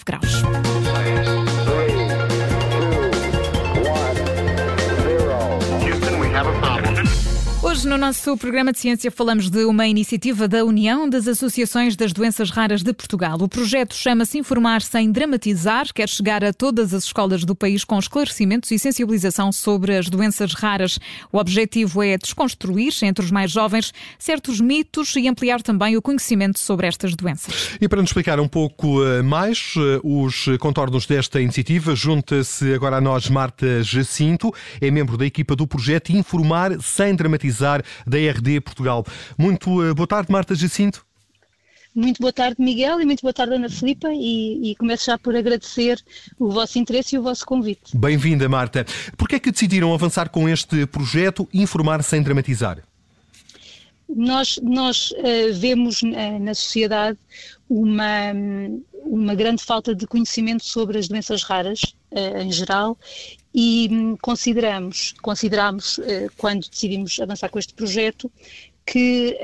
w grosz. Hoje, no nosso programa de ciência, falamos de uma iniciativa da União das Associações das Doenças Raras de Portugal. O projeto chama-se Informar Sem Dramatizar, quer chegar a todas as escolas do país com esclarecimentos e sensibilização sobre as doenças raras. O objetivo é desconstruir, entre os mais jovens, certos mitos e ampliar também o conhecimento sobre estas doenças. E para nos explicar um pouco eh, mais eh, os contornos desta iniciativa, junta-se agora a nós Marta Jacinto, é membro da equipa do projeto Informar Sem Dramatizar da RD Portugal. Muito uh, boa tarde, Marta Jacinto. Muito boa tarde, Miguel, e muito boa tarde, Ana Filipa, e, e começo já por agradecer o vosso interesse e o vosso convite. Bem-vinda, Marta. Por que é que decidiram avançar com este projeto Informar Sem Dramatizar? Nós, nós uh, vemos uh, na sociedade uma, uma grande falta de conhecimento sobre as doenças raras uh, em geral e um, consideramos, consideramos quando decidimos avançar com este projeto que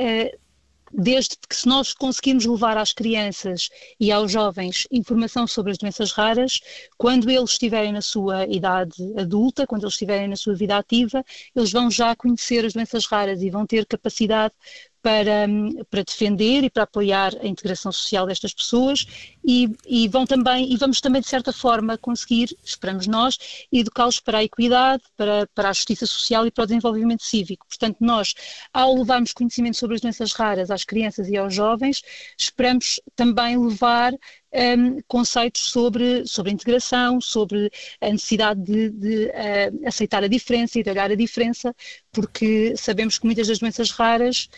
desde que se nós conseguirmos levar às crianças e aos jovens informação sobre as doenças raras, quando eles estiverem na sua idade adulta, quando eles estiverem na sua vida ativa, eles vão já conhecer as doenças raras e vão ter capacidade para, para defender e para apoiar a integração social destas pessoas e, e, vão também, e vamos também de certa forma conseguir, esperamos nós, educá-los para a equidade, para, para a justiça social e para o desenvolvimento cívico. Portanto, nós, ao levarmos conhecimento sobre as doenças raras às crianças e aos jovens, esperamos também levar um, conceitos sobre, sobre integração, sobre a necessidade de, de uh, aceitar a diferença e de olhar a diferença, porque sabemos que muitas das doenças raras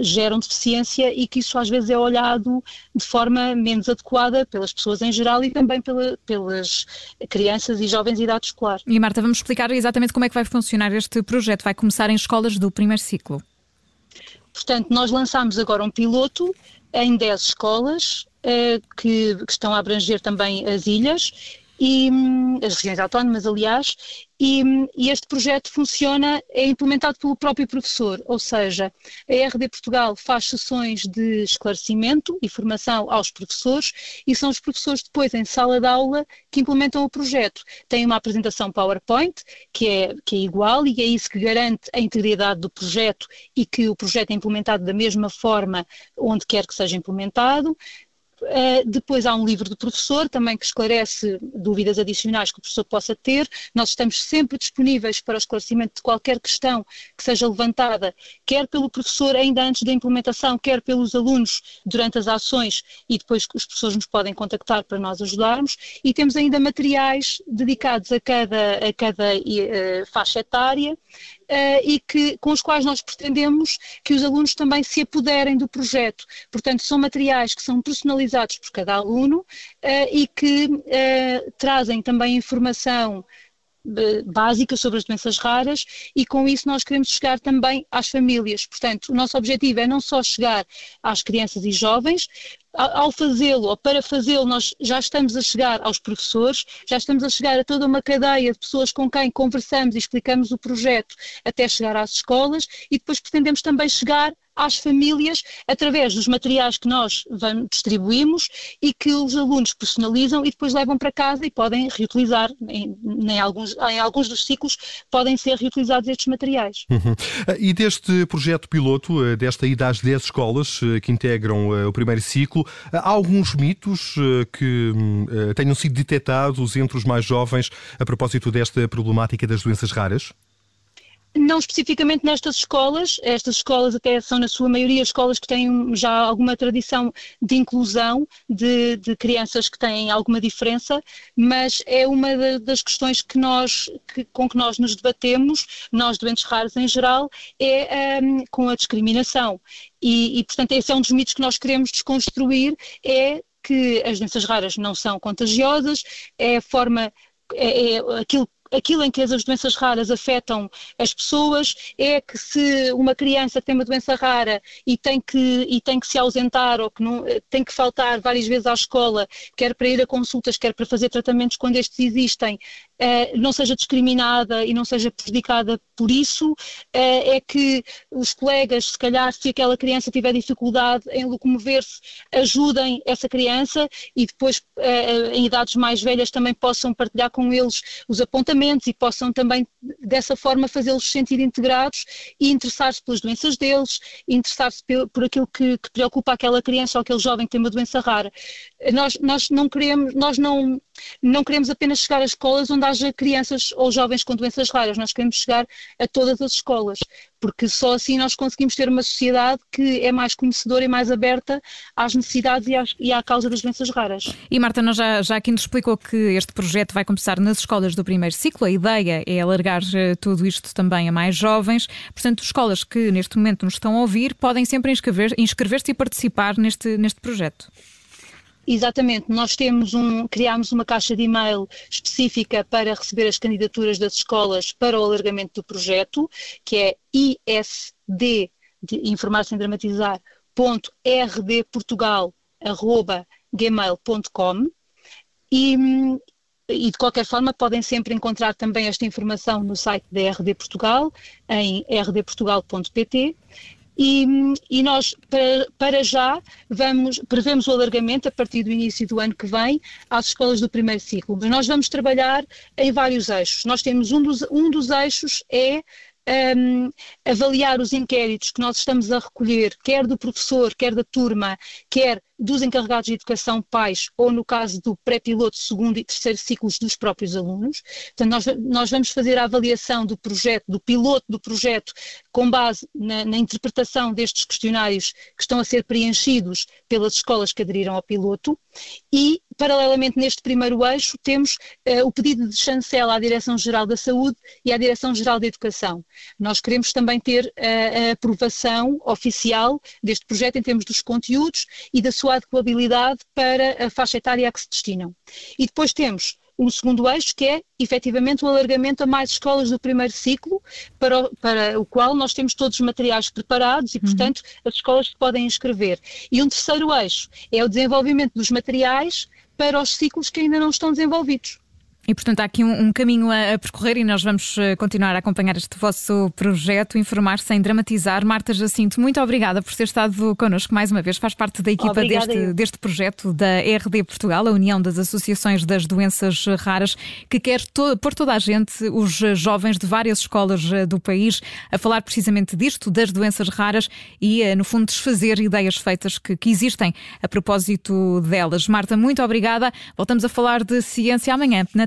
geram deficiência e que isso às vezes é olhado de forma menos adequada pelas pessoas em geral e também pela, pelas crianças e jovens de idade escolar. E Marta, vamos explicar exatamente como é que vai funcionar este projeto. Vai começar em escolas do primeiro ciclo. Portanto, nós lançamos agora um piloto em 10 escolas uh, que, que, estão a abranger também as ilhas e hum, as regiões autónomas, aliás, e, hum, e, este projeto funciona, é implementado pelo próprio professor, ou seja, a RD Portugal faz sessões de esclarecimento e formação aos professores e são os professores depois em sala de aula que implementam o projeto. Tem uma apresentação PowerPoint que é, que é igual e é isso que garante a integridade do projeto e que o projeto é implementado da mesma forma onde quer que seja implementado. Uh, depois há um livro do professor também que esclarece dúvidas adicionais que o professor possa ter. Nós estamos sempre disponíveis para o esclarecimento de qualquer questão que seja levantada, quer pelo professor ainda antes da implementação, quer pelos alunos durante as ações e depois os professores nos podem contactar para nós ajudarmos. E temos ainda materiais dedicados a cada, a cada uh, faixa etária e que, com os quais nós pretendemos que os alunos também se apoderem do projeto. Portanto, são materiais que são personalizados por cada aluno uh, e que uh, trazem também informação básica sobre as doenças raras e com isso nós queremos chegar também às famílias. Portanto, o nosso objetivo é não só chegar às crianças e jovens, ao fazê-lo ou para fazê-lo, nós já estamos a chegar aos professores, já estamos a chegar a toda uma cadeia de pessoas com quem conversamos e explicamos o projeto até chegar às escolas e depois pretendemos também chegar às famílias através dos materiais que nós vamos, distribuímos e que os alunos personalizam e depois levam para casa e podem reutilizar, em, em, alguns, em alguns dos ciclos podem ser reutilizados estes materiais. Uhum. E deste projeto piloto, eh, desta ida às 10 escolas eh, que integram eh, o primeiro ciclo, há alguns mitos que tenham sido detectados entre os mais jovens a propósito desta problemática das doenças raras? Não especificamente nestas escolas, estas escolas até são na sua maioria escolas que têm já alguma tradição de inclusão de, de crianças que têm alguma diferença, mas é uma das questões que nós, que, com que nós nos debatemos, nós doentes raros em geral, é um, com a discriminação. E, e, portanto, esse é um dos mitos que nós queremos desconstruir, é que as doenças raras não são contagiosas, é a forma é, é, aquilo aquilo em que as doenças raras afetam as pessoas é que se uma criança tem uma doença rara e tem que, e tem que se ausentar ou que não, tem que faltar várias vezes à escola, quer para ir a consultas, quer para fazer tratamentos quando estes existem, uh, não seja discriminada e não seja prejudicada por isso, uh, é que os colegas, se calhar, se aquela criança tiver dificuldade em locomover-se, ajudem essa criança e depois, uh, em idades mais velhas, também possam partilhar com eles os apontamentos e possam também, dessa forma, fazê-los sentir integrados e interessar-se pelas doenças deles, interessar-se por aquilo que, que preocupa aquela criança ou aquele jovem que tem uma doença rara. Nós, nós não queremos, nós não, não queremos apenas chegar a escolas onde haja crianças ou jovens com doenças raras, nós queremos chegar a todas as escolas, porque só assim nós conseguimos ter uma sociedade que é mais conhecedora e mais aberta às necessidades e, às, e à causa das doenças raras. E Marta, nós já, já aqui nos explicou que este projeto vai começar nas escolas do primeiro ciclo, a ideia é alargar eh, tudo isto também a mais jovens, portanto, escolas que neste momento nos estão a ouvir podem sempre inscrever-se inscrever e participar neste, neste projeto. Exatamente, nós temos um, criámos uma caixa de e-mail específica para receber as candidaturas das escolas para o alargamento do projeto, que é isd, de informar sem dramatizar, ponto rdportugal.gmail.com e, e de qualquer forma podem sempre encontrar também esta informação no site da RD Portugal, em rdportugal.pt e, e, nós, para, para, já, vamos, prevemos o alargamento a partir do início do ano que vem às escolas do primeiro ciclo. Mas nós vamos trabalhar em vários eixos. Nós temos um dos, um dos eixos é um, avaliar os inquéritos que nós estamos a recolher, quer do professor, quer da turma, quer dos encarregados de educação pais ou no caso do pré-piloto segundo e terceiro ciclos dos próprios alunos. Portanto, nós, nós vamos fazer a avaliação do projeto, do piloto do projeto, com base na, na, interpretação destes questionários que estão a ser preenchidos pelas escolas que aderiram ao piloto e, paralelamente neste primeiro eixo, temos uh, o pedido de chancela à Direção-Geral da Saúde e à Direção-Geral da Educação. Nós queremos também ter uh, a aprovação oficial deste projeto em termos dos conteúdos e da sua adequabilidade para a faixa etária a que se destinam. E depois temos um segundo eixo, que é efetivamente o alargamento a mais escolas do primeiro ciclo, para o, para o qual nós temos todos os materiais preparados e, uhum. portanto, as escolas podem inscrever. E um terceiro eixo é o desenvolvimento dos materiais para os ciclos que ainda não estão desenvolvidos. E, portanto, há aqui um, um caminho a, a, percorrer e nós vamos uh, continuar a acompanhar este vosso projeto, informar sem dramatizar. Marta Jacinto, muito obrigada por ter estado connosco mais uma vez. Faz parte da equipa deste, deste projeto da RD Portugal, a União das Associações das Doenças Raras, que quer to pôr toda a gente, os jovens de várias escolas uh, do país, a falar precisamente disto, das doenças raras e, uh, no fundo, desfazer ideias feitas que, que existem a propósito delas. Marta, muito obrigada. Voltamos a falar de ciência amanhã, na